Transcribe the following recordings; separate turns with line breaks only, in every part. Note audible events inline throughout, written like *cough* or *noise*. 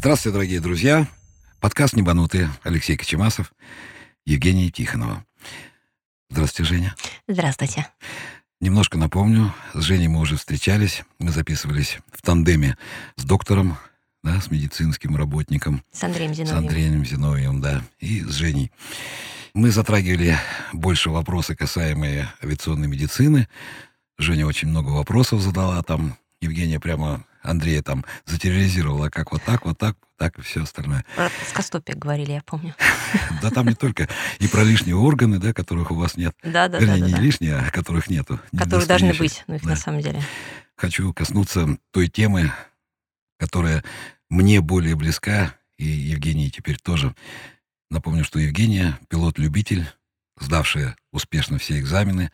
Здравствуйте, дорогие друзья. Подкаст «Небанутые». Алексей Кочемасов, Евгения Тихонова. Здравствуйте, Женя.
Здравствуйте.
Немножко напомню, с Женей мы уже встречались. Мы записывались в тандеме с доктором, да, с медицинским работником.
С Андреем
С
Зиновьевым.
Андреем Зиновьевым, да, и с Женей. Мы затрагивали больше вопросы, касаемые авиационной медицины. Женя очень много вопросов задала там. Евгения прямо Андрея там затерроризировала, как вот так, вот так, так и все остальное.
Про плоскостопие говорили, я помню.
Да там не только и про лишние органы, да, которых у вас нет.
Да, да, да,
Вернее, не лишние, а которых нету.
Которые должны быть, ну их на самом деле.
Хочу коснуться той темы, которая мне более близка, и Евгении теперь тоже. Напомню, что Евгения — пилот-любитель, сдавшая успешно все экзамены,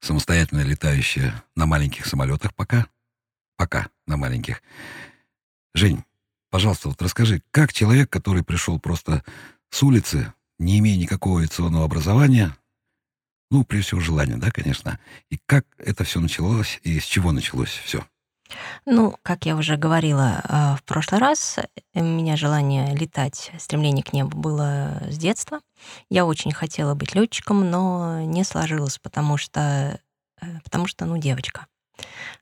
самостоятельно летающая на маленьких самолетах пока. Пока на маленьких. Жень, пожалуйста, вот расскажи, как человек, который пришел просто с улицы, не имея никакого авиационного образования, ну, прежде всего, желания, да, конечно, и как это все началось, и с чего началось все?
Ну, как я уже говорила э, в прошлый раз, у меня желание летать, стремление к небу было с детства. Я очень хотела быть летчиком, но не сложилось, потому что, э, потому что, ну, девочка.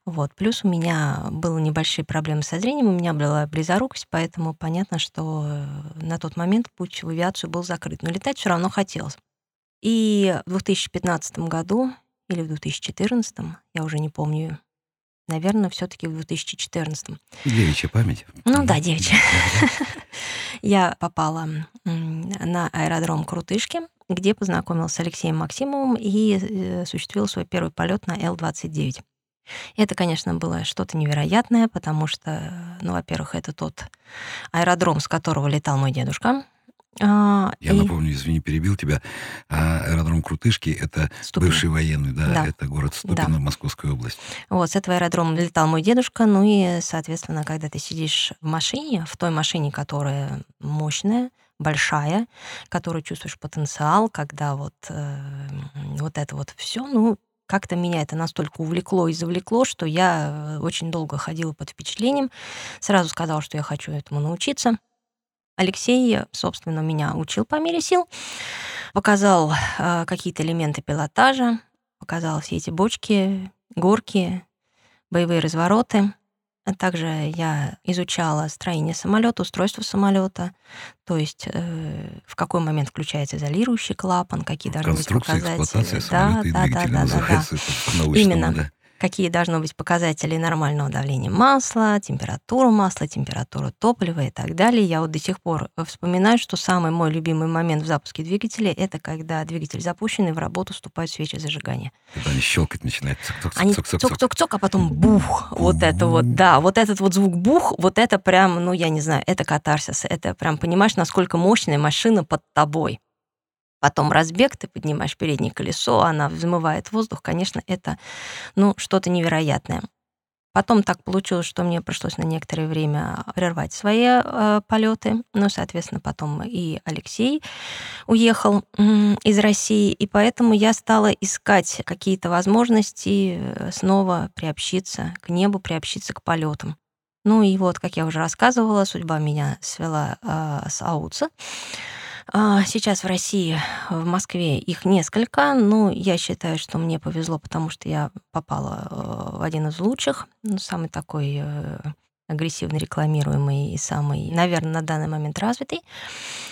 Вот. Плюс у меня были небольшие проблемы со зрением, у меня была близорукость, поэтому понятно, что э, на тот момент путь в авиацию был закрыт. Но летать все равно хотелось. И в 2015 году или в 2014, я уже не помню, наверное, все-таки в 2014.
Девичья память.
Ну да, девичья. *laughs* Я попала на аэродром Крутышки, где познакомилась с Алексеем Максимовым и э, осуществила свой первый полет на Л-29. Это, конечно, было что-то невероятное, потому что, ну, во-первых, это тот аэродром, с которого летал мой дедушка. А,
Я
и
напомню, извини, перебил тебя. А аэродром Крутышки — это
Ступино.
бывший военный, да,
Да.
это город Ступино, Московская область.
Вот, с этого аэродрома летал мой дедушка. Ну и, соответственно, когда ты сидишь в машине, в той машине, которая мощная, большая, которую чувствуешь потенциал, когда вот, э, вот это вот все, ну, как-то меня это настолько увлекло и завлекло, что я э, очень долго ходила под впечатлением. Сразу сказала, что я хочу этому научиться. Алексей, собственно, меня учил по мере сил, показал э, какие-то элементы пилотажа, показал все эти бочки, горки, боевые развороты. А также я изучала строение самолета, устройство самолета, то есть э, в какой момент включается изолирующий клапан, какие должны быть показатели. Да, да, да, да, да, да. Именно.
да.
Какие должны быть показатели нормального давления масла, температура масла, температура топлива и так далее. Я вот до сих пор э, вспоминаю, что самый мой любимый момент в запуске двигателя это когда двигатель запущен и в работу вступают свечи зажигания.
Когда они щелкать начинают.
Они
Цок-цок-цок-цок.
цок-цок-цок, а потом бух. Вот это вот, да, вот этот вот звук бух, вот это прям, ну, я не знаю, это катарсис. Это прям, понимаешь, насколько мощная машина под тобой. Потом разбег, ты поднимаешь переднее колесо, она взмывает воздух. Конечно, это, ну, что-то невероятное. Потом так получилось, что мне пришлось на некоторое время прервать свои э, полеты. Ну, соответственно, потом и Алексей уехал м, из России, и поэтому я стала искать какие-то возможности э, снова приобщиться к небу, приобщиться к полетам. Ну и вот, как я уже рассказывала, судьба меня свела э, с АУЦа. А, Сейчас в России, в Москве их несколько, но я считаю, что мне повезло, потому что я попала э, в один из лучших, ну, самый такой э, агрессивно рекламируемый и самый, наверное, на данный момент развитый.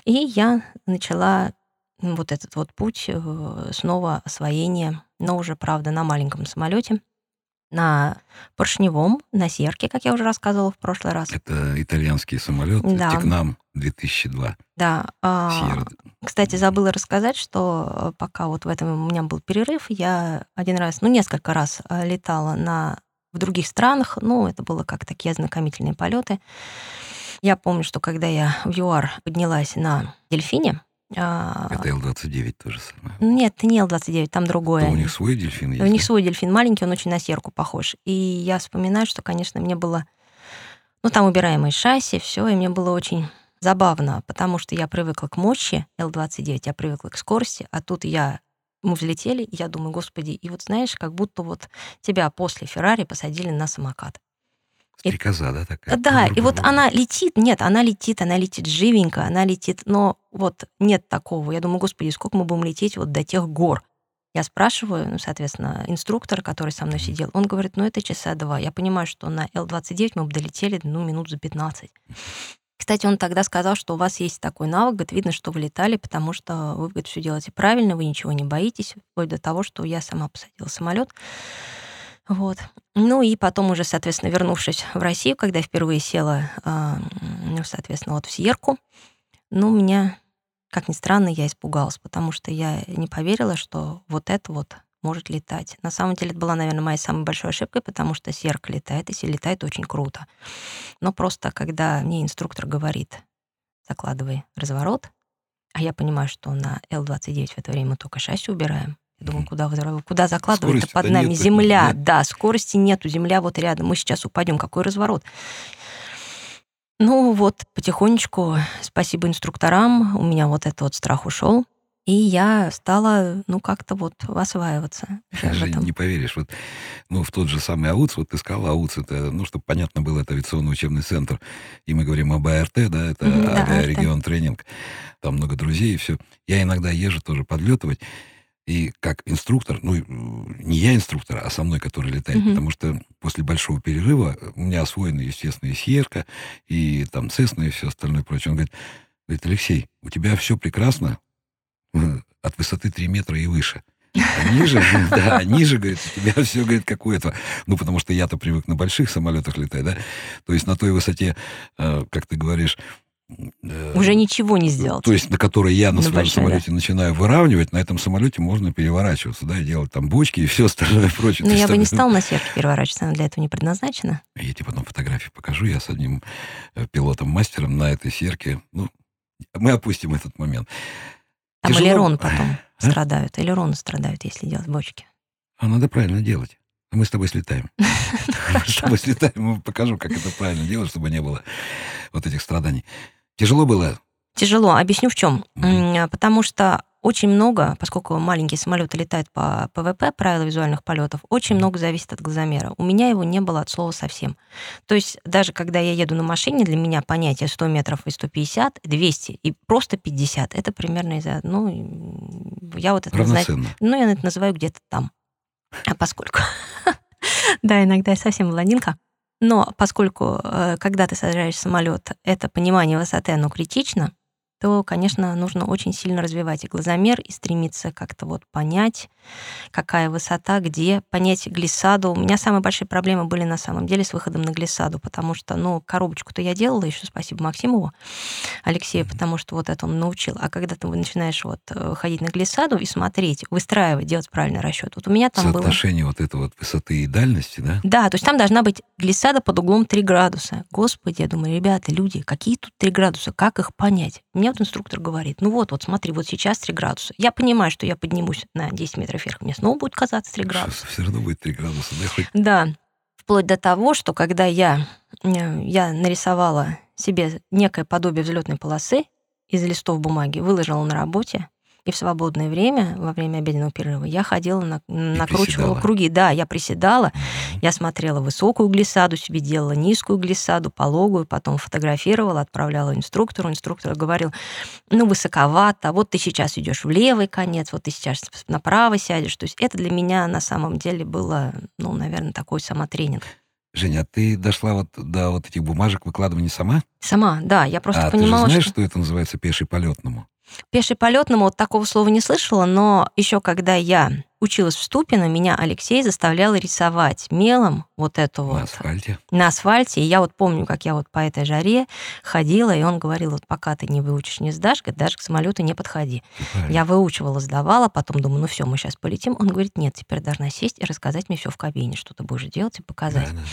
И я начала вот этот вот путь э, снова освоения, но уже, правда, на маленьком самолете, на поршневом, на серке, как я уже рассказывала в прошлый раз.
Это итальянский самолет
Да.
Текнам 2002.
Да, а,
Сьерра.
Кстати, забыла рассказать, что э, пока вот в этом у меня был перерыв, я один раз, ну, несколько раз э, летала на, в других странах. Ну, это было как такие ознакомительные полеты. Я помню, что когда я в ЮАР поднялась на дельфине,
Это Л-29 тоже самое.
нет, это не Л-29, там другое.
То у них свой дельфин есть?
У них
да?
свой дельфин маленький, он очень на серку похож. И я вспоминаю, что, конечно, мне было... Ну, там убираемые шасси, все, и мне было очень забавно, потому что я привыкла к мощи Л-29, я привыкла к скорости, а тут я мы взлетели, и я думаю, господи, и вот знаешь, как будто вот тебя после Феррари посадили на самокат.
Стрекоза, да, такая?
Да, и вот она летит, нет, она летит, она летит живенько, она летит, но вот нет такого. Я думаю, господи, сколько мы будем лететь вот до тех гор? Я спрашиваю, ну, соответственно, инструктора, который со мной сидел, он говорит, ну, это часа два. Я понимаю, что на Л-29 мы бы долетели, ну, минут за 15. Кстати, он тогда сказал, что у вас есть такой навык, говорит, видно, что вы летали, потому что вы, говорит, все делаете правильно, вы ничего не боитесь, вплоть до того, что я сама посадила самолет. Вот. Ну и потом уже, соответственно, вернувшись в Россию, когда я впервые села, ну, соответственно, вот в Сьерку, ну, меня, как ни странно, я испугалась, потому что я не поверила, что вот это вот может летать. На самом деле это была, наверное, моей самой большой ошибкой, потому что Сьерка летает, и летает очень круто. Но просто когда мне инструктор говорит, закладывай разворот, а я понимаю, что на Л-29 в это время мы только шасси убираем, я думаю, куда, куда закладывать под нами? Нет, земля, нет. да, скорости нету, земля вот рядом, мы сейчас упадем, какой разворот? Ну вот, потихонечку, спасибо инструкторам, у меня вот этот вот страх ушел, и я стала, ну, как-то вот осваиваться. *laughs*
Жень, не поверишь, вот, ну, в тот же самый АУЦ, вот ты сказала, АУЦ, это, ну, чтобы понятно было, это авиационный учебный центр, и мы говорим об АРТ, да, это mm, авиарегион тренинг, там много друзей и все. Я иногда езжу тоже подлетывать, и как инструктор, ну, не я инструктор, а со мной, который летает, mm-hmm. потому что после большого перерыва у меня освоены, естественно, и Сьерка, и там Цесна, и все остальное прочее. Он говорит, говорит, Алексей, у тебя все прекрасно от высоты 3 метра и выше. А ниже, *laughs* да, ниже, говорит, у тебя все, говорит, как у этого. Ну, потому что я-то привык на больших самолетах летать, да? То есть на той высоте, э, как ты говоришь,
Э, Уже ничего не сделать.
То есть, на которой я на, на своем самолете да. начинаю выравнивать, на этом самолете можно переворачиваться, да, и делать там бочки и все остальное прочее.
Но ну, я бы не стал на серке переворачиваться, она для этого не предназначена.
Я тебе потом фотографии покажу, я с одним э, пилотом-мастером на этой серке, ну, мы опустим этот момент.
Там Тяжело... элерон потом а? страдают, элероны страдают, если делать бочки.
А надо правильно делать. Мы с тобой слетаем. *laughs* С тобой слетаем, покажу, как это правильно делать, чтобы не было вот этих страданий. Тяжело было?
Тяжело. Объясню в чем. Mm-hmm. Потому что очень много, поскольку маленькие самолеты летают по ПВП, правила визуальных полетов, очень много зависит от глазомера. У меня его не было от слова совсем. То есть даже когда я еду на машине, для меня понятие 100 метров и 150, 200 и просто 50, это примерно из-за... Ну, я вот это называю... Ну, я это называю где-то там. А поскольку... *laughs* да, иногда я совсем блондинка. Но поскольку, э, когда ты сажаешь самолет, это понимание высоты, оно критично, то, конечно, нужно очень сильно развивать и глазомер, и стремиться как-то вот понять, какая высота, где, понять глиссаду. У меня самые большие проблемы были на самом деле с выходом на глиссаду, потому что, ну, коробочку-то я делала, еще спасибо Максимову, Алексею, потому что вот это он научил. А когда ты начинаешь вот э, ходить на глиссаду и смотреть, выстраивать, делать правильный расчет. Вот у меня там
Соотношение
было...
вот этой вот высоты и дальности, да?
Да, то есть там должна быть глиссада под углом 3 градуса. Господи, я думаю, ребята, люди, какие тут 3 градуса, как их понять? Мне вот инструктор говорит, ну вот, вот смотри, вот сейчас 3 градуса. Я понимаю, что я поднимусь на 10 метров вверх, мне снова будет казаться 3 градуса.
Все равно будет 3 градуса, да? Хоть...
Да. Вплоть до того, что когда я, э, я нарисовала себе некое подобие взлетной полосы из листов бумаги, выложила на работе, и в свободное время, во время обеденного перерыва, я ходила, на, накручивала приседала. круги. Да, я приседала, mm-hmm. я смотрела высокую глиссаду, себе делала низкую глиссаду, пологую, потом фотографировала, отправляла инструктору. Инструктор говорил, ну, высоковато, вот ты сейчас идешь в левый конец, вот ты сейчас направо сядешь. То есть это для меня на самом деле было, ну, наверное, такой самотренинг.
Женя, а ты дошла вот до вот этих бумажек выкладывания сама?
Сама, да. Я просто
а
понимала,
ты же знаешь,
что...
что это называется пеший полетному?
Пеший полетному вот такого слова не слышала, но еще когда я училась в Ступино, меня Алексей заставлял рисовать мелом вот эту
на
вот...
На асфальте?
На асфальте. И я вот помню, как я вот по этой жаре ходила, и он говорил, вот пока ты не выучишь, не сдашь, говорит, даже к самолету не подходи. Правильно. Я выучивала, сдавала, потом думаю, ну все, мы сейчас полетим. Он говорит, нет, теперь должна сесть и рассказать мне все в кабине, что ты будешь делать и показать. Да, да, да.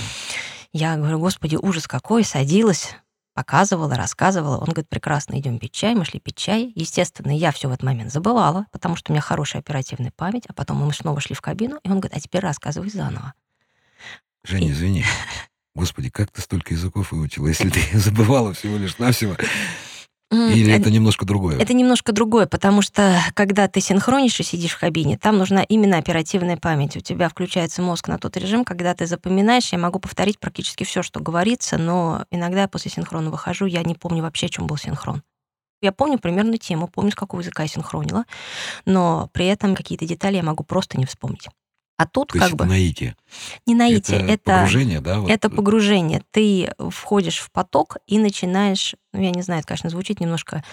Я говорю, господи, ужас какой, садилась, показывала, рассказывала. Он говорит, прекрасно, идем пить чай. Мы шли пить чай. Естественно, я все в этот момент забывала, потому что у меня хорошая оперативная память. А потом мы снова шли в кабину, и он говорит, а теперь рассказывай заново.
Женя, и... извини. *laughs* Господи, как ты столько языков выучила, если ты *laughs* забывала всего лишь навсего? Или это немножко другое?
Это немножко другое, потому что когда ты синхронишь и сидишь в кабине, там нужна именно оперативная память. У тебя включается мозг на тот режим, когда ты запоминаешь. Я могу повторить практически все, что говорится, но иногда после синхрона выхожу, я не помню вообще, о чем был синхрон. Я помню примерно тему, помню, с какого языка я синхронила, но при этом какие-то детали я могу просто не вспомнить. А тут
То
как
есть
бы...
наитие.
Не наитие,
это,
это,
погружение, да? Вот.
это погружение. Ты входишь в поток и начинаешь, ну, я не знаю, это, конечно, звучит немножко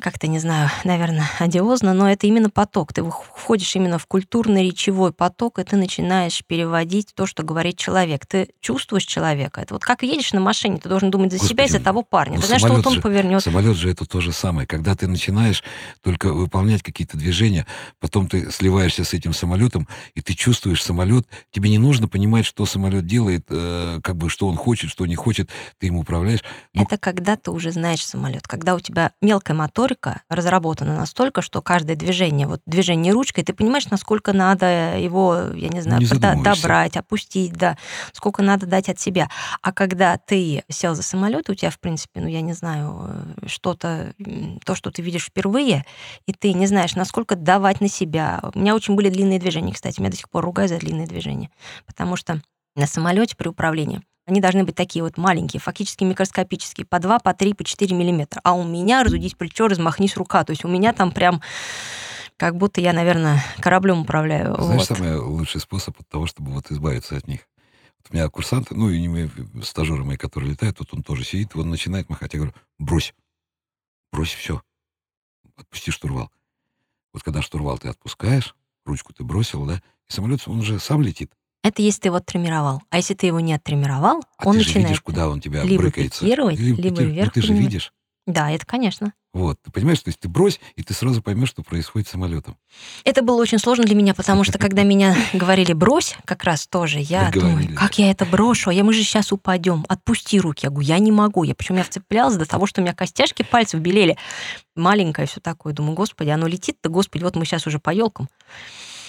как-то, не знаю, наверное, одиозно, но это именно поток. Ты входишь именно в культурно-речевой поток, и ты начинаешь переводить то, что говорит человек. Ты чувствуешь человека. Это вот как едешь на машине, ты должен думать за
Господи,
себя и за того парня.
ну,
ты знаешь, что вот он
же,
повернет.
Самолет же это то же самое. Когда ты начинаешь только выполнять какие-то движения, потом ты сливаешься с этим самолетом, и ты чувствуешь самолет. Тебе не нужно понимать, что самолет делает, э, как бы что он хочет, что не хочет, ты им управляешь.
Ну, это когда ты уже знаешь самолет, когда у тебя мелкая мотор моторика разработана настолько, что каждое движение, вот движение ручкой, ты понимаешь, насколько надо его, я не знаю,
не
добрать, опустить, да, сколько надо дать от себя. А когда ты сел за самолет, у тебя, в принципе, ну, я не знаю, э, что-то, то, что ты видишь впервые, и ты не знаешь, насколько давать на себя. У меня очень были длинные движения, кстати, меня до сих пор ругаю за длинные движения, потому что на самолете при управлении они должны быть такие вот маленькие, фактически микроскопические, по 2, по 3, по 4 миллиметра. А у меня разудить плечо, размахнись рука. То есть у меня там прям как будто я, наверное, кораблем управляю.
Знаешь,
вот.
самый лучший способ от того, чтобы вот избавиться от них? Вот у меня курсанты, ну, и не стажеры мои, которые летают, тут он тоже сидит, он начинает махать. Я говорю, брось, брось все, отпусти штурвал. Вот когда штурвал ты отпускаешь, ручку ты бросил, да, и самолет, он уже сам летит.
Это если ты его тренировал. А если ты его не оттренировал,
а
он
ты
начинает
же видишь, куда он тебя
либо
брыкается.
пикировать, либо, либо
пикир...
вверх.
Ну, ты же видишь.
Да, это, конечно.
Вот, ты понимаешь, то есть ты брось, и ты сразу поймешь, что происходит с самолетом.
Это было очень сложно для меня, потому что когда *laughs* меня говорили брось, как раз тоже, я думаю, как я это брошу, я мы же сейчас упадем, отпусти руки. Я говорю, я не могу. Я почему я вцеплялась до того, что у меня костяшки пальцев белели. Маленькое все такое. Думаю, господи, оно летит-то, господи, вот мы сейчас уже по елкам.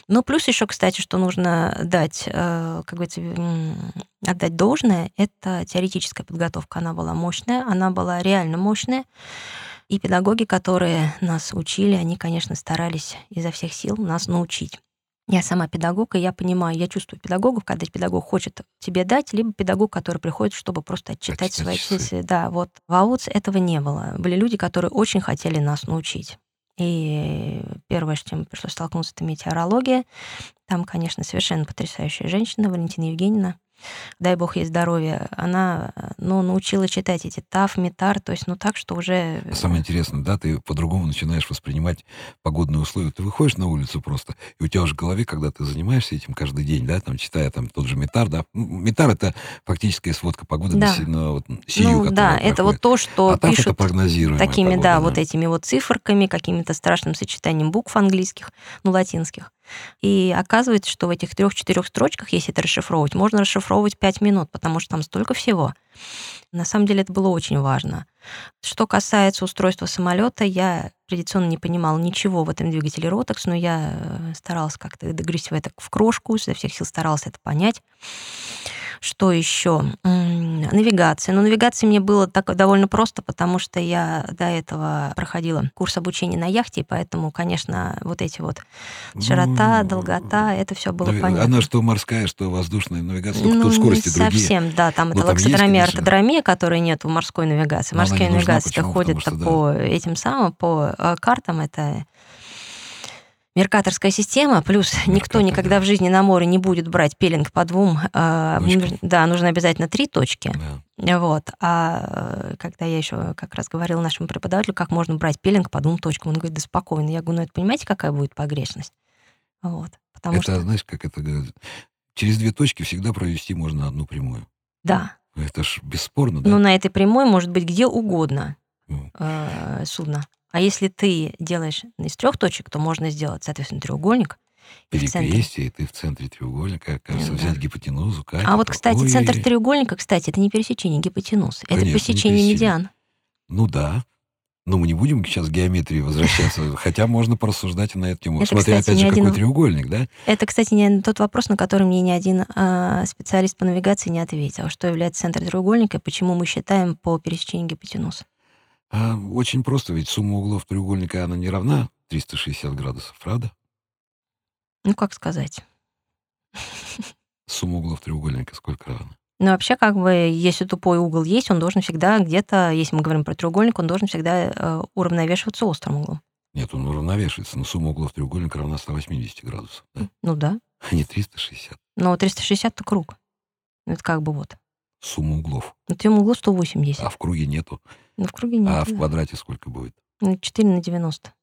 Ну, плюс еще, кстати, что нужно дать, э, как говорится, отдать должное, это теоретическая подготовка. Она была мощная, она была реально мощная. И педагоги, которые нас учили, они, конечно, старались изо всех сил нас научить. Я сама педагог, и я понимаю, я чувствую педагогов, когда педагог хочет тебе дать, либо педагог, который приходит, чтобы просто отчитать
Отчитать
свои
часы.
часы. Да, вот в АУЦ этого не было. Были люди, которые очень хотели нас научить. И первое, с чем пришлось столкнуться, это метеорология. Там, конечно, совершенно потрясающая женщина, Валентина Евгеньевна. Дай бог ей здоровья. Она, ну, научила читать эти ТАФ, МИТАР, то есть, ну, так, что уже...
Самое интересное, да, ты по-другому начинаешь воспринимать погодные условия. Ты выходишь на улицу просто, и у тебя уже в голове, когда ты занимаешься этим каждый день, да, там, читая там тот же МИТАР, да, ну, МИТАР — это фактическая сводка погоды
Да.
на, вот, сию,
ну, да, это вот
проходит.
то, что
а это
пишут
прогнозируемая
такими,
погода,
да, вот этими вот циферками, каким-то страшным сочетанием букв английских, ну, латинских. И оказывается, что в этих трех-четырех строчках, если это расшифровывать, можно расшифровывать пять минут, потому что там столько всего. На самом деле это было очень важно. Что касается устройства самолета, я традиционно не понимала ничего в этом двигателе Rotax, но я э, старалась как-то догрызть в это в крошку, изо всех сил старалась это понять. Что еще? Навигация. Но навигация мне было так довольно просто, потому что я до этого проходила курс обучения на яхте, и поэтому, конечно, вот эти вот широта,
Ну,
долгота, это все было
Нави-
понятно.
Она что морская, что воздушная навигация, только тут
Ну,
скорости
не
другие.
совсем, да, там
Ну,
это лаксодромия, ортодромия, которой нет в морской навигации.
Но
Морская навигация ходит по этим самым, по э, картам, это Меркаторская система, плюс никто
Меркатор,
никогда
да.
в жизни на море не будет брать пилинг по двум. э, Да, нужно обязательно три точки.
Да.
Вот. А э, когда я еще как раз говорила нашему преподавателю, как можно брать пилинг по двум точкам, он говорит, да спокойно. Я говорю, ну это понимаете, какая будет погрешность? Вот. Потому
это,
что,
знаешь, как это говорят, через две точки всегда провести можно одну прямую.
да,
Это ж бесспорно, да?
но на этой прямой может быть где угодно
Ну,
э, судно. А если ты делаешь из трех точек, то можно сделать, соответственно, треугольник. и
перекрестие, и ты в центре треугольника, как
Ну,
взять
да.
гипотенузу,
А вот, кстати, центр
Ой-ой-ой.
треугольника, кстати, это не пересечение гипотенуз, это
Конечно, не
пересечение медиан.
Ну да. Но мы не будем сейчас к геометрии возвращаться, *laughs* хотя можно порассуждать и на эту тему.
Это,
Смотря,
кстати,
опять же, какой
один-
треугольник, да?
Это, кстати, не тот вопрос, на который мне ни один а, специалист по навигации не ответил. Что является центром треугольника, почему мы считаем по пересечению гипотенуз?
А очень просто, ведь сумма углов треугольника, она не равна 360 градусов, правда?
Ну, как сказать?
Сумма углов треугольника сколько равна?
Ну, вообще, как бы, если тупой угол есть, он должен всегда где-то, если мы говорим про треугольник, он должен всегда э, уравновешиваться острым углом.
Нет, он уравновешивается, но сумма углов треугольника равна 180 градусов, да?
Ну да.
А не 360.
Но 360 это круг. Это как бы вот.
Сумма углов.
На твоем углу 180.
А в круге нету.
Ну, в круге нет.
А в квадрате сколько будет?
Ну, 4 на 90.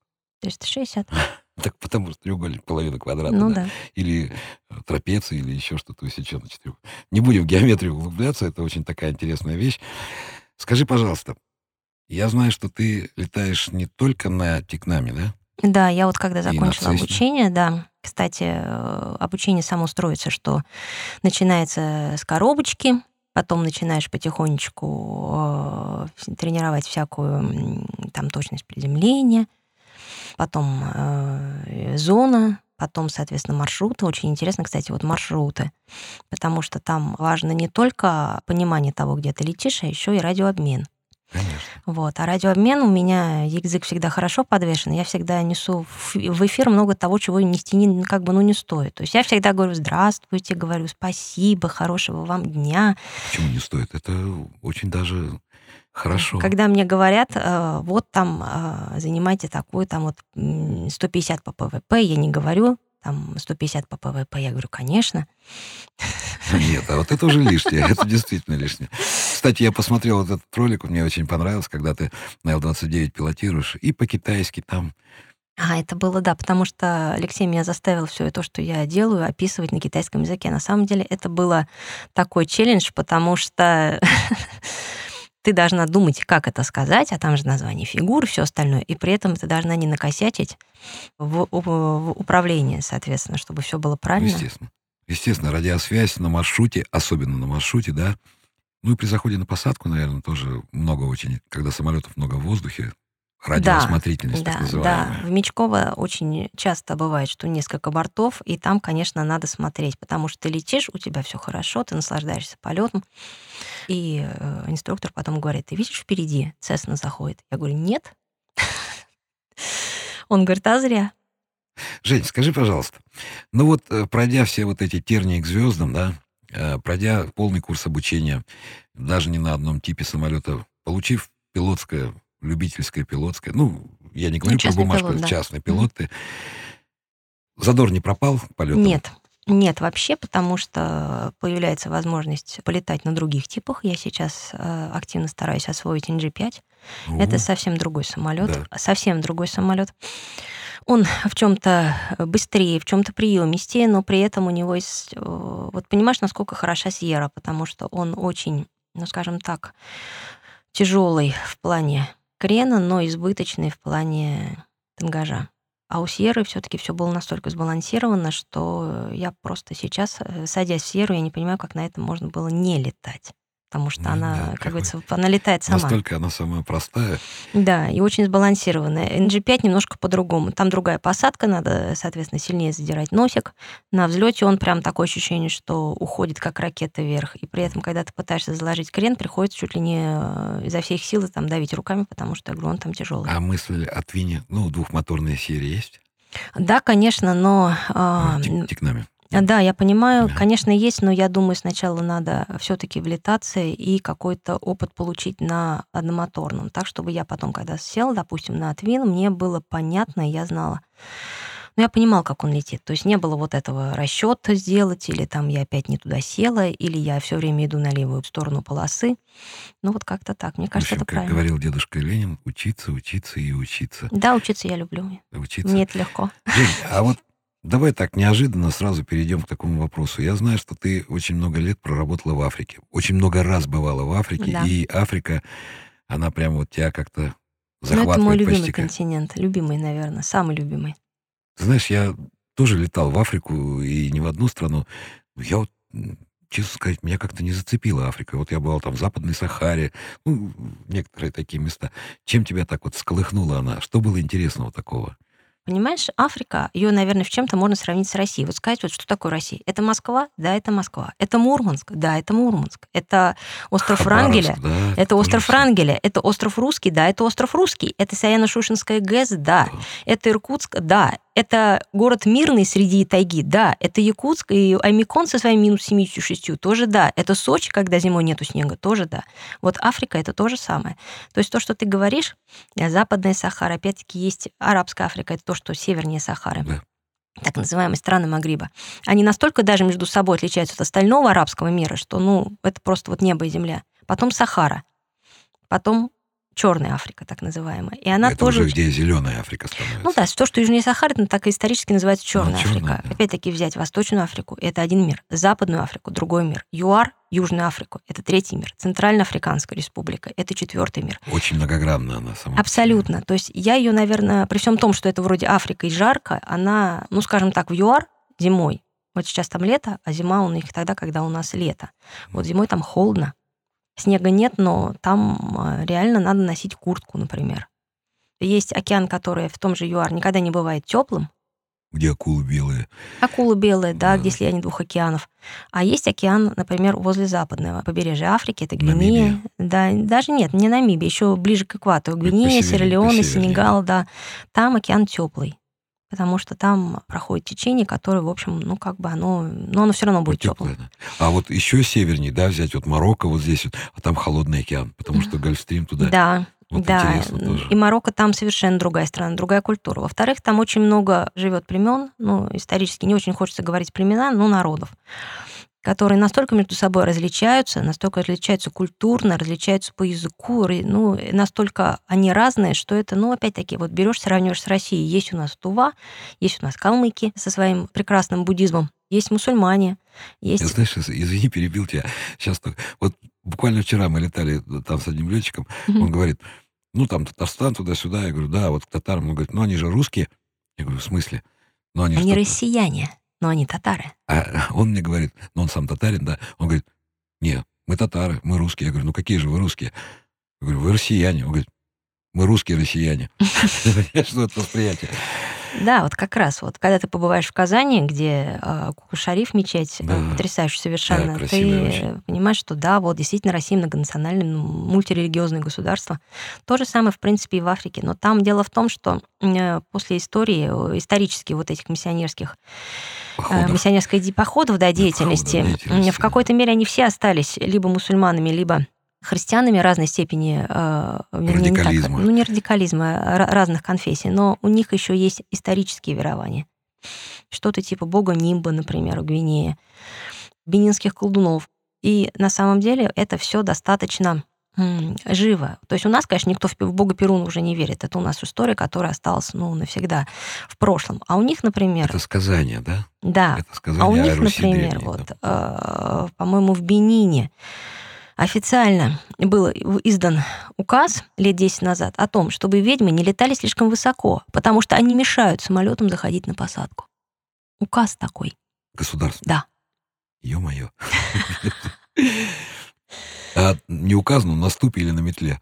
360. *laughs*
Так потому что треугольник половина квадрата,
Ну
да?
да.
Или э, трапеция, или еще что-то усечено четырех. Не будем в геометрию углубляться, это очень такая интересная вещь. Скажи, пожалуйста, я знаю, что ты летаешь не только на Тикнаме, да?
Да, я вот когда
на
закончила обучение, да, кстати, э, обучение само строится, что начинается с коробочки, потом начинаешь потихонечку э, тренировать всякую там точность приземления, потом э, зона, потом, соответственно, маршруты. Очень интересно, кстати, вот маршруты, потому что там важно не только понимание того, где ты летишь, а еще и радиообмен.
Конечно.
Вот. А радиообмен у меня язык всегда хорошо подвешен. Я всегда несу в эфир много того, чего нести не, как бы, ну, не стоит. То есть я всегда говорю «здравствуйте», говорю «спасибо», «хорошего вам дня».
Почему не стоит? Это очень даже хорошо.
Когда мне говорят, э, вот там э, занимайте такую, там вот м, 150 по ПВП, я не говорю, там 150 по ПВП, я говорю, конечно.
Нет, а вот это уже лишнее. Это действительно лишнее. Кстати, я посмотрел вот этот ролик, мне очень понравился, когда ты на Л-29 пилотируешь, и по-китайски там.
А, это было, да, потому что Алексей меня заставил все то, что я делаю, описывать на китайском языке. На самом деле это было такой челлендж, потому что *laughs* ты должна думать, как это сказать, а там же название фигур все остальное, и при этом ты должна не накосячить в, в- управлении, соответственно, чтобы все было правильно.
естественно. Естественно, радиосвязь на маршруте, особенно на маршруте, да. Ну и при заходе на посадку, наверное, тоже много очень, когда самолетов много в воздухе, радиосмотрительность так
Да, да.
называемая.
В Мечково очень часто бывает, что несколько бортов, и там, конечно, надо смотреть, потому что ты летишь, у тебя все хорошо, ты наслаждаешься полетом, и э, инструктор потом говорит, ты видишь впереди Цесна заходит? Я говорю, нет. *laughs* Он говорит, а зря.
Жень, скажи, пожалуйста, ну вот э, пройдя все вот эти тернии к звездам, да, пройдя полный курс обучения, даже не на одном типе самолета, получив пилотское, любительское пилотское, ну, я не говорю про
частный
бумажку,
пилот, да.
частный пилот, ты задор не пропал к полетам?
Нет. Нет, вообще, потому что появляется возможность полетать на других типах. Я сейчас э, активно стараюсь освоить NG5.
О,
Это совсем другой самолет,
Да.
совсем другой самолет. Он в чем-то быстрее, в чем-то приемистее, но при этом у него есть... э, Вот понимаешь, насколько хороша Сьерра, потому что он очень, ну скажем так, тяжелый в плане крена, но избыточный в плане тангажа. А у Сьерры все-таки все было настолько сбалансировано, что я просто сейчас, э, садясь в Сьерру, я не понимаю, как на этом можно было не летать. Потому что
Ну
она,
да,
как говорится, она летает сама.
Настолько она самая простая.
Да, и очень сбалансированная. NG5 немножко по-другому. Там другая посадка, надо, соответственно, сильнее задирать носик. На взлете он прям такое ощущение, что уходит как ракета вверх. И при этом, когда ты пытаешься заложить крен, приходится чуть ли не э, изо всех сил там давить руками, потому что, я говорю, он там тяжелый.
А мысль о твине, ну, двухмоторная серия есть?
Да, конечно, но... А,
тик- тикнами.
Да, я понимаю,
Да.
конечно, есть, но я думаю, сначала надо все-таки влетаться и какой-то опыт получить на одномоторном, так, чтобы я потом, когда сел, допустим, на Твин, мне было понятно, я знала. Но я понимал, как он летит. То есть не было вот этого расчета сделать, или там я опять не туда села, или я все время иду на левую сторону полосы. Ну вот как-то так. Мне
В
кажется,
общем,
это
как
правильно.
говорил дедушка Ленин, учиться, учиться и учиться.
Да, учиться я люблю.
Учиться.
Мне это легко.
Жень, а вот давай так неожиданно сразу перейдем к такому вопросу. Я знаю, что ты очень много лет проработала в Африке. Очень много раз бывала в Африке.
Да.
И Африка, она прям вот тебя как-то
Ну,
захватывает
это мой любимый
почти
континент. Любимый, наверное, самый любимый.
Знаешь, я тоже летал в Африку и не в одну страну. Я вот, честно сказать, меня как-то не зацепила Африка. Вот я бывал там в Западной Сахаре, ну, некоторые такие места. Чем тебя так вот сколыхнула она? Что было интересного такого?
Понимаешь, Африка, ее, наверное, в чем-то можно сравнить с Россией. Вот сказать, вот что такое Россия? Это Москва? Да, это Москва. Это Мурманск? Да, это Мурманск. Это остров Врангеля?
да,
Это остров
всё.
Врангеля. Это остров Русский? Да, это остров Русский. Это Саяно-Шушенская ГЭС? Да. Это Иркутск? Да. Это город мирный среди тайги? Да. Это Якутск и Аймикон со своими минус 76? Тоже да. Это Сочи, когда зимой нету снега? Тоже да. Вот Африка это то же самое. То есть то, что ты говоришь, э, Западная Сахара, опять-таки есть Арабская Африка, это то, что севернее Сахары.
Да.
Так называемые страны Магриба. Они настолько даже между собой отличаются от остального арабского мира, что, ну, это просто вот небо и земля. Потом Сахара. Потом Черная Африка, так называемая. И она
Это
тоже...
уже где зеленая Африка становится.
Ну да, то, что южнее Сахары, ну, так и исторически называется Черная
чёрная,
Африка.
да.
Опять-таки взять Восточную Африку это один мир, Западную Африку другой мир, ЮАР Южную Африку это третий мир, Центральноафриканская республика это четвертый мир.
Очень многогранна она сама.
Абсолютно. То есть я ее, наверное, при всем том, что это вроде Африка и жарко, она, ну, скажем так, в ЮАР зимой. Вот сейчас там лето, а зима у них тогда, когда у нас лето. Вот зимой там холодно. Снега нет, но там э, реально надо носить куртку, например. Есть океан, который в том же ЮАР никогда не бывает теплым.
Где акулы белые.
Акулы белые, да,
Да.
где слияние двух океанов. А есть океан, например, возле западного побережья Африки, это Гвинея. Да, даже нет, не Намибия, еще ближе к экватору. Гвинея,
посевернее,
Сенегал, да. Там океан теплый. Потому что там проходит течение, которое, в общем, ну, как бы оно, но оно все равно будет.
Теплая, да. А вот еще севернее, да, взять вот Марокко вот здесь вот, а там холодный океан, потому что Гольфстрим туда.
Да,
Вот
да. И Марокко там совершенно другая страна, другая культура. Во-вторых, там очень много живет племен, ну, исторически не очень хочется говорить племена, но народов, которые настолько между собой различаются, настолько различаются культурно, различаются по языку, ну, настолько они разные, что это, ну, опять-таки, вот берешь, сравниваешь с Россией. Есть у нас Тува, есть у нас калмыки со своим прекрасным буддизмом, есть мусульмане, есть...
Я, знаешь, из- извини, перебил тебя. Сейчас только... Вот буквально вчера мы летали там с одним летчиком,
Мгм.
он говорит, ну, там Татарстан туда-сюда. Я говорю, да, вот к татарам. Он говорит, ну, они же русские. Я говорю, в смысле? Ну, они,
Они россияне, но они татары.
А он мне говорит, ну, он сам татарин, да. Он говорит, не, мы татары, мы русские. Я говорю, ну, какие же вы русские? Я говорю, вы россияне. Он говорит, мы русские россияне. *laughs* *laughs* Что это восприятие?
Да, вот как раз вот, когда ты побываешь в Казани, где э, Кука-Шариф мечеть, э,
Да.
потрясающая совершенно,
Да,
ты
очень.
э, понимаешь, что да, вот действительно Россия многонациональное, мультирелигиозное государство. То же самое, в принципе, и в Африке. Но там дело в том, что э, после истории, э, исторически вот этих миссионерских э,
Походов.
миссионерской ди- походов, да, деятельности,
походов, деятельности,
в какой-то мере они все остались либо мусульманами, либо христианами разной степени э, вернее, не так,
Радикализма.
ну, не радикализма, а ра- разных конфессий, но у них еще есть исторические верования. Что-то типа бога Нимба, например, у Гвинеи, бенинских колдунов. И на самом деле это все достаточно живо. То есть у нас, конечно, никто в бога Перуна уже не верит. Это у нас история, которая осталась ну, навсегда в прошлом. А у них, например,
Это сказание, да?
да,
Это сказание
а у них,
Руси
например,
древней,
вот,
да.
э, по-моему, в Бенине официально был издан указ лет 10 назад о том, чтобы ведьмы не летали слишком высоко, потому что они мешают самолетам заходить на посадку. Указ такой.
Государство.
Да.
Ё-моё. *laughs* А не указано, на ступе или на метле.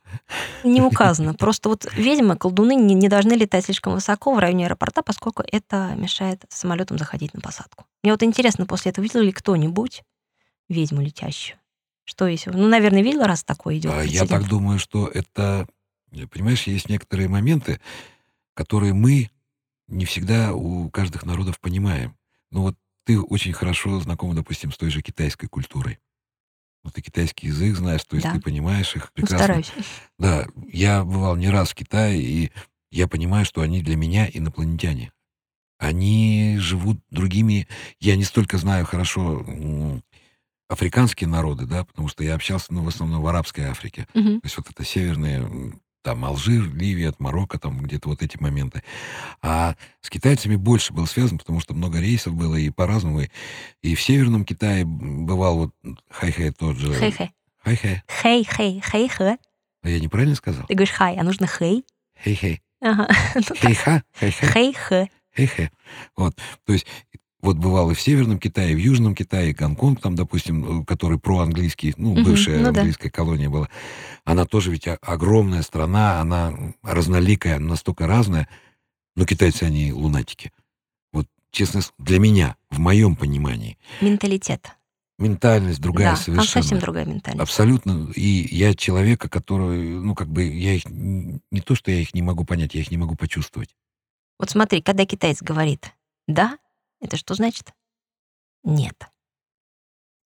Не указано. Просто вот ведьмы, колдуны не, не должны летать слишком высоко в районе аэропорта, поскольку это мешает самолетам заходить на посадку. Мне вот интересно, после этого видел ли кто-нибудь ведьму летящую? Что если... Ну, наверное, видел, раз такое идет.
А Я так думаю, что это... Понимаешь, есть некоторые моменты, которые мы не всегда у каждых народов понимаем. Ну вот ты очень хорошо знакома, допустим, с той же китайской культурой. Ну, ты китайский язык знаешь, то есть
Да.
ты понимаешь их прекрасно.
стараюсь. *laughs*
Да, я бывал не раз в Китае, и я понимаю, что они для меня инопланетяне. Они живут другими... Я не столько знаю хорошо африканские народы, да, потому что я общался, ну, в основном в арабской Африке.
Мгм.
То есть вот это северные, там, Алжир, Ливия, Марокко, там где-то вот эти моменты. А с китайцами больше был связан, потому что много рейсов было и по-разному. И, и в Северном Китае бывал вот хай-хай тот же...
Хей-хей.
Хай-хай.
Хей-хей. Хей-хэ.
А я неправильно сказал?
Ты говоришь хай, а нужно хей.
Хей-хей.
Ага. *laughs* Ну.
Хей-ха. Хей-хэ.
Хей-хэ.
Вот. То есть вот бывал и в Северном Китае, и в Южном Китае, и Гонконг там, допустим, э, который проанглийский, ну, бывшая
ну да.
английская колония была. Она тоже ведь огромная страна, она разноликая, настолько разная. Но китайцы, они лунатики. Вот, честно, для меня, в моем понимании.
Менталитет.
Ментальность другая
да,
совершенно.
там совсем другая ментальность.
Абсолютно. И я человека, который, ну, как бы, я их, не то, что я их не могу понять, я их не могу почувствовать.
Вот смотри, когда китаец говорит «да», это что значит? Нет.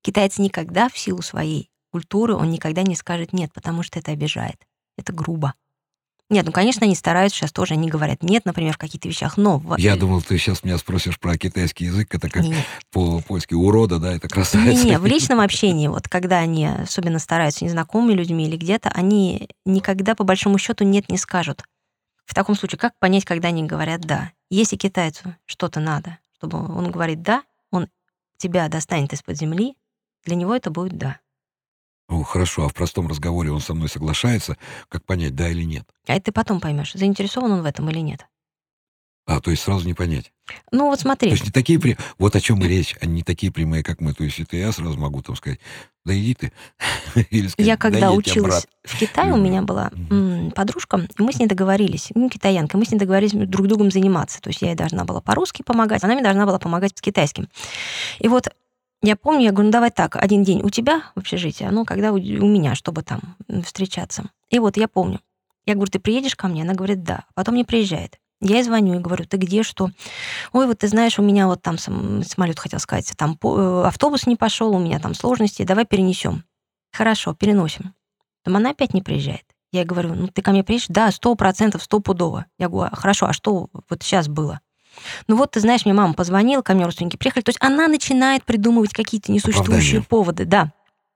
Китаец никогда в силу своей культуры, он никогда не скажет «нет», потому что это обижает. Это грубо. Нет, ну, конечно, они стараются сейчас тоже, они говорят нет, например, в каких-то вещах, но...
Я думал, ты сейчас меня спросишь про китайский язык, это как по-польски урода, да, это красавица.
Не-не, в личном общении, вот когда они особенно стараются незнакомыми людьми или где-то, они никогда, по большому счету, нет не скажут. В таком случае, как понять, когда они говорят «да»? Если китайцу что-то надо, чтобы он говорит «да», он тебя достанет из-под земли, для него это будет «да».
Ну, хорошо, а в простом разговоре он со мной соглашается, как понять, да или нет?
А это ты потом поймешь, заинтересован он в этом или нет.
А, то есть сразу не понять.
Ну вот смотри.
То есть не такие при... Вот о чем и речь, они не такие прямые, как мы. То есть это я сразу могу там сказать, да иди ты. *laughs*
Или сказать, я когда да училась в Китае, у меня была м- подружка, и мы с ней договорились, ну, китаянка, мы с ней договорились друг другом заниматься. То есть я ей должна была по-русски помогать, она мне должна была помогать с китайским. И вот я помню, я говорю, ну давай так, один день у тебя в общежитии, ну когда у, у меня, чтобы там встречаться. И вот я помню. Я говорю, ты приедешь ко мне? Она говорит, да. Потом не приезжает. Я ей звоню и говорю, ты где, что? Ой, вот ты знаешь, у меня вот там самолет хотел сказать, там э, автобус не пошел, у меня там сложности, давай перенесем. Хорошо, переносим. Там она опять не приезжает. Я ей говорю, ну ты ко мне приедешь? Да, сто процентов, стопудово. Я говорю, «А, хорошо, а что вот сейчас было? Ну вот, ты знаешь, мне мама позвонила, ко мне родственники приехали. То есть она начинает придумывать какие-то несуществующие Оправдание. поводы. Да.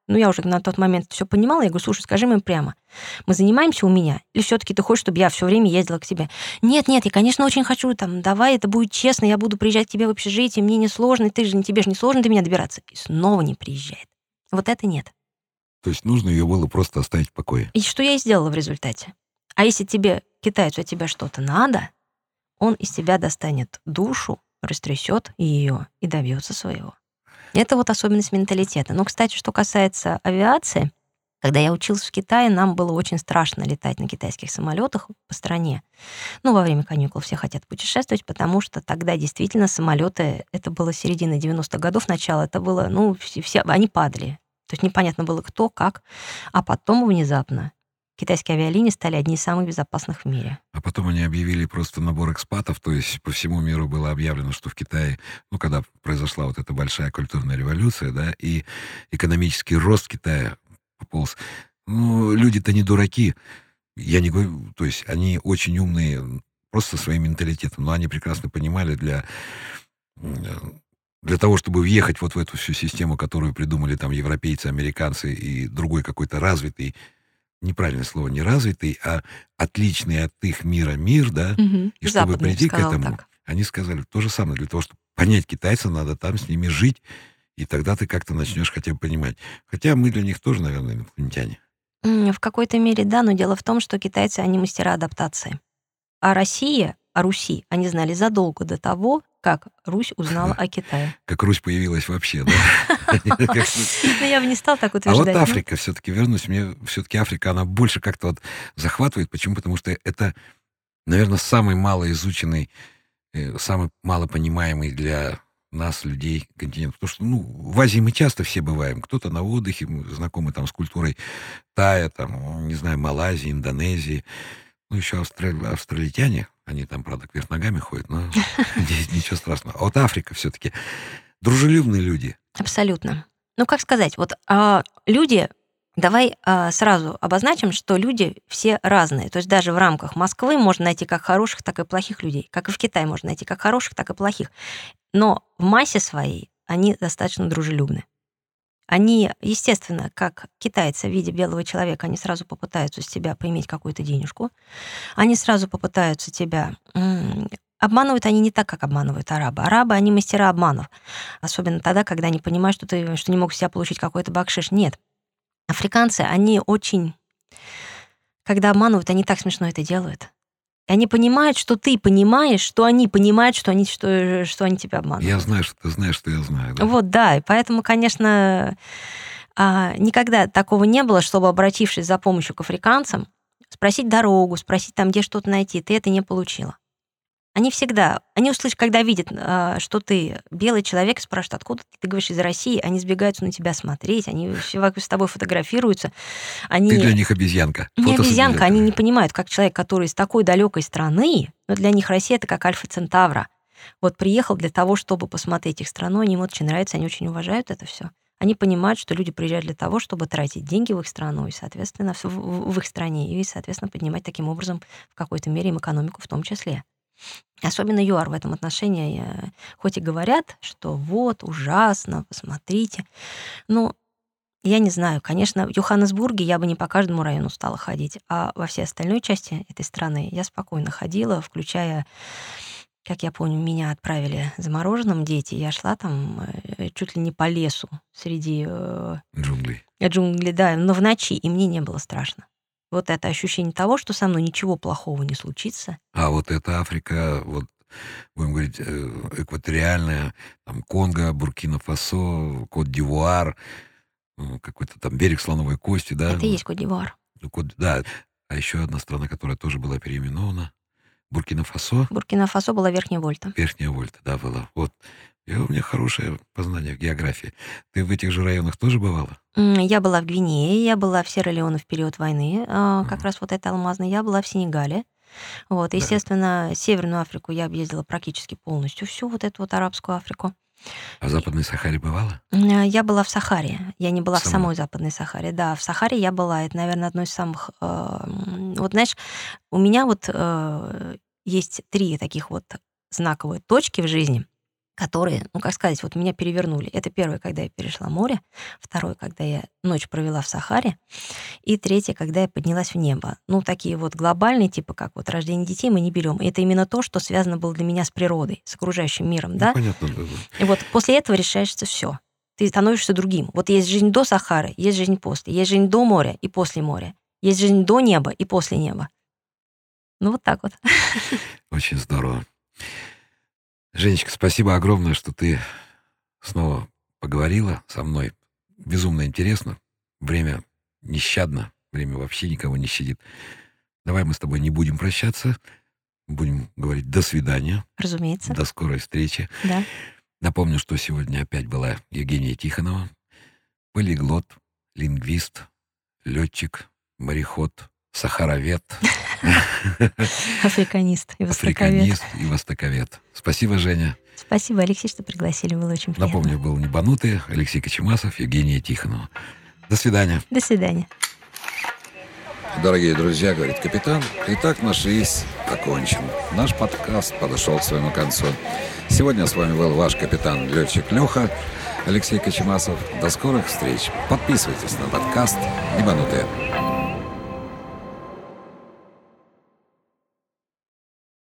Ну, я уже на тот момент все понимала. Я говорю, слушай, скажи мне прямо, мы занимаемся у меня? Или все-таки ты хочешь, чтобы я все время ездила к тебе? Нет, нет, я, конечно, очень хочу, там, давай, это будет честно, я буду приезжать к тебе в общежитие, мне не сложно, ты же, тебе же не сложно до меня добираться. И снова не приезжает. Вот это нет.
То есть нужно ее было просто оставить в покое.
И что я и сделала в результате? А если тебе, китайцу, от тебя что-то надо, он из тебя достанет душу, растрясет ее и добьется своего. Это вот особенность менталитета. Но, кстати, что касается авиации, когда я учился в Китае, нам было очень страшно летать на китайских самолетах по стране. Ну, во время каникул все хотят путешествовать, потому что тогда действительно самолеты, это было середина 90-х годов, начало, это было, ну, все, все, они падали. То есть непонятно было кто, как. А потом внезапно Китайские авиалинии стали одни из самых безопасных в мире.
А потом они объявили просто набор экспатов, то есть по всему миру было объявлено, что в Китае, ну, когда произошла вот эта большая культурная революция, да, и экономический рост Китая пополз, ну, люди-то не дураки. Я не говорю, то есть они очень умные просто своим менталитетом, но они прекрасно понимали для для того, чтобы въехать вот в эту всю систему, которую придумали там европейцы, американцы и другой какой-то развитый неправильное слово, не развитый, а отличный от их мира мир, да,
угу.
и чтобы Западный, прийти к этому, так. они сказали то же самое. Для того, чтобы понять китайца, надо там с ними жить, и тогда ты как-то начнешь хотя бы понимать. Хотя мы для них тоже, наверное, инопланетяне.
В какой-то мере да, но дело в том, что китайцы, они мастера адаптации. А Россия, о Руси они знали задолго до того, как Русь узнала о Китае. *laughs*
Как Русь появилась вообще, да? *laughs*
Но я бы не стал так утверждать.
А вот Африка, все-таки вернусь, мне все-таки Африка, она больше как-то вот захватывает. Почему? Потому что это, наверное, самый мало изученный, э, самый мало понимаемый для нас, людей, континент. Потому что, ну, в Азии мы часто все бываем. Кто-то на отдыхе, знакомы там с культурой Тая, там, не знаю, Малайзии, Индонезии. Ну, еще австрали... австралитяне, они там, правда, кверх ногами ходят, но *laughs* ничего страшного. А вот Африка все-таки дружелюбные люди.
Абсолютно. Ну, как сказать, вот а, люди, давай а, сразу обозначим, что люди все разные. То есть даже в рамках Москвы можно найти как хороших, так и плохих людей. Как и в Китае можно найти как хороших, так и плохих. Но в массе своей они достаточно дружелюбны. Они, естественно, как китайцы в виде белого человека, они сразу попытаются с тебя поиметь какую-то денежку. Они сразу попытаются тебя Обманывают они не так, как обманывают арабы. Арабы, они мастера обманов. Особенно тогда, когда они понимают, что, ты, что не могут себя получить какой-то бакшиш. Нет. Африканцы, они очень... Когда обманывают, они так смешно это делают. Они понимают, что ты понимаешь, что они понимают, что они, что, что они тебя обманывают.
Я знаю, что ты знаешь, что я знаю. Да?
Вот, да. И поэтому, конечно, а, никогда такого не было, чтобы, обратившись за помощью к африканцам, спросить дорогу, спросить там, где что-то найти, ты это не получила. Они всегда, они услышат, когда видят, а, что ты белый человек, спрашивают, откуда ты, ты говоришь, из России, они сбегаются на тебя смотреть, они с тобой фотографируются. Они...
Ты для них обезьянка.
Не обезьянка, они не понимают, как человек, который из такой далекой страны, но для них Россия это как Альфа-Центавра. Вот приехал для того, чтобы посмотреть их страну, они им очень нравится, они очень уважают это все. Они понимают, что люди приезжают для того, чтобы тратить деньги в их страну и, соответственно, в, в их стране, и, соответственно, поднимать таким образом в какой-то мере им экономику в том числе. Особенно ЮАР в этом отношении, э, хоть и говорят, что вот, ужасно, посмотрите, но я не знаю, конечно, в Йоханнесбурге я бы не по каждому району стала ходить, а во всей остальной части этой страны я спокойно ходила, включая как я помню, меня отправили замороженным дети. Я шла там э, чуть ли не по лесу среди... Э,
джунглей.
Джунглей, да, но в ночи, и мне не было страшно. Вот это ощущение того, что со мной ничего плохого не случится.
А вот эта Африка, вот будем говорить, э, экваториальная, там Конго, Буркина-Фасо, Кот-Дивуар, какой-то там берег слоновой кости, да?
Это и есть Кот-Дивуар.
Ну, да. А еще одна страна, которая тоже была переименована. Буркина-Фасо?
Буркина-Фасо была Верхняя Вольта.
Верхняя Вольта, да, была. Вот. И у меня хорошее познание в географии. Ты в этих же районах тоже бывала?
Я была в Гвинее, я была в Сьерра-Леоне в период войны, а, как раз вот это алмазная. Я была в Сенегале. Вот, естественно, да. Северную Африку я объездила практически полностью, всю вот эту вот арабскую Африку.
А в Западной Сахаре бывала?
Я была в Сахаре. Я не была Сама. в самой Западной Сахаре. Да, в Сахаре я была. Это, наверное, одно из самых... Э, вот знаешь, у меня вот э, есть три таких вот знаковые точки в жизни — которые, ну, как сказать, вот меня перевернули. Это первое, когда я перешла море, второе, когда я ночь провела в Сахаре, и третье, когда я поднялась в небо. Ну, такие вот глобальные, типа как вот рождение детей мы не берем. И это именно то, что связано было для меня с природой, с окружающим миром, ну, да?
Понятно, да.
И вот после этого решаешься все. Ты становишься другим. Вот есть жизнь до Сахары, есть жизнь после, есть жизнь до моря и после моря, есть жизнь до неба и после неба. Ну, вот так вот. *laughs*
Очень здорово. Женечка, спасибо огромное, что ты снова поговорила со мной. Безумно интересно. Время нещадно. Время вообще никого не щадит. Давай мы с тобой не будем прощаться. Будем говорить до свидания.
Разумеется.
До скорой встречи.
Да.
Напомню, что сегодня опять была Евгения Тихонова, полиглот, лингвист, летчик, мореход, сахаровед. *laughs*
Африканист и востоковед.
Африканист и востоковед. Спасибо, Женя.
Спасибо, Алексей, что пригласили. Было очень приятно.
Напомню, был Небанутый, Алексей Кочемасов, Евгения Тихонова. До свидания.
До свидания.
Дорогие друзья, говорит капитан, итак наш рейс окончен. Наш подкаст подошел к своему концу. Сегодня с вами был ваш капитан-летчик Леха, Алексей Кочемасов. До скорых встреч. Подписывайтесь на подкаст «Небанутые».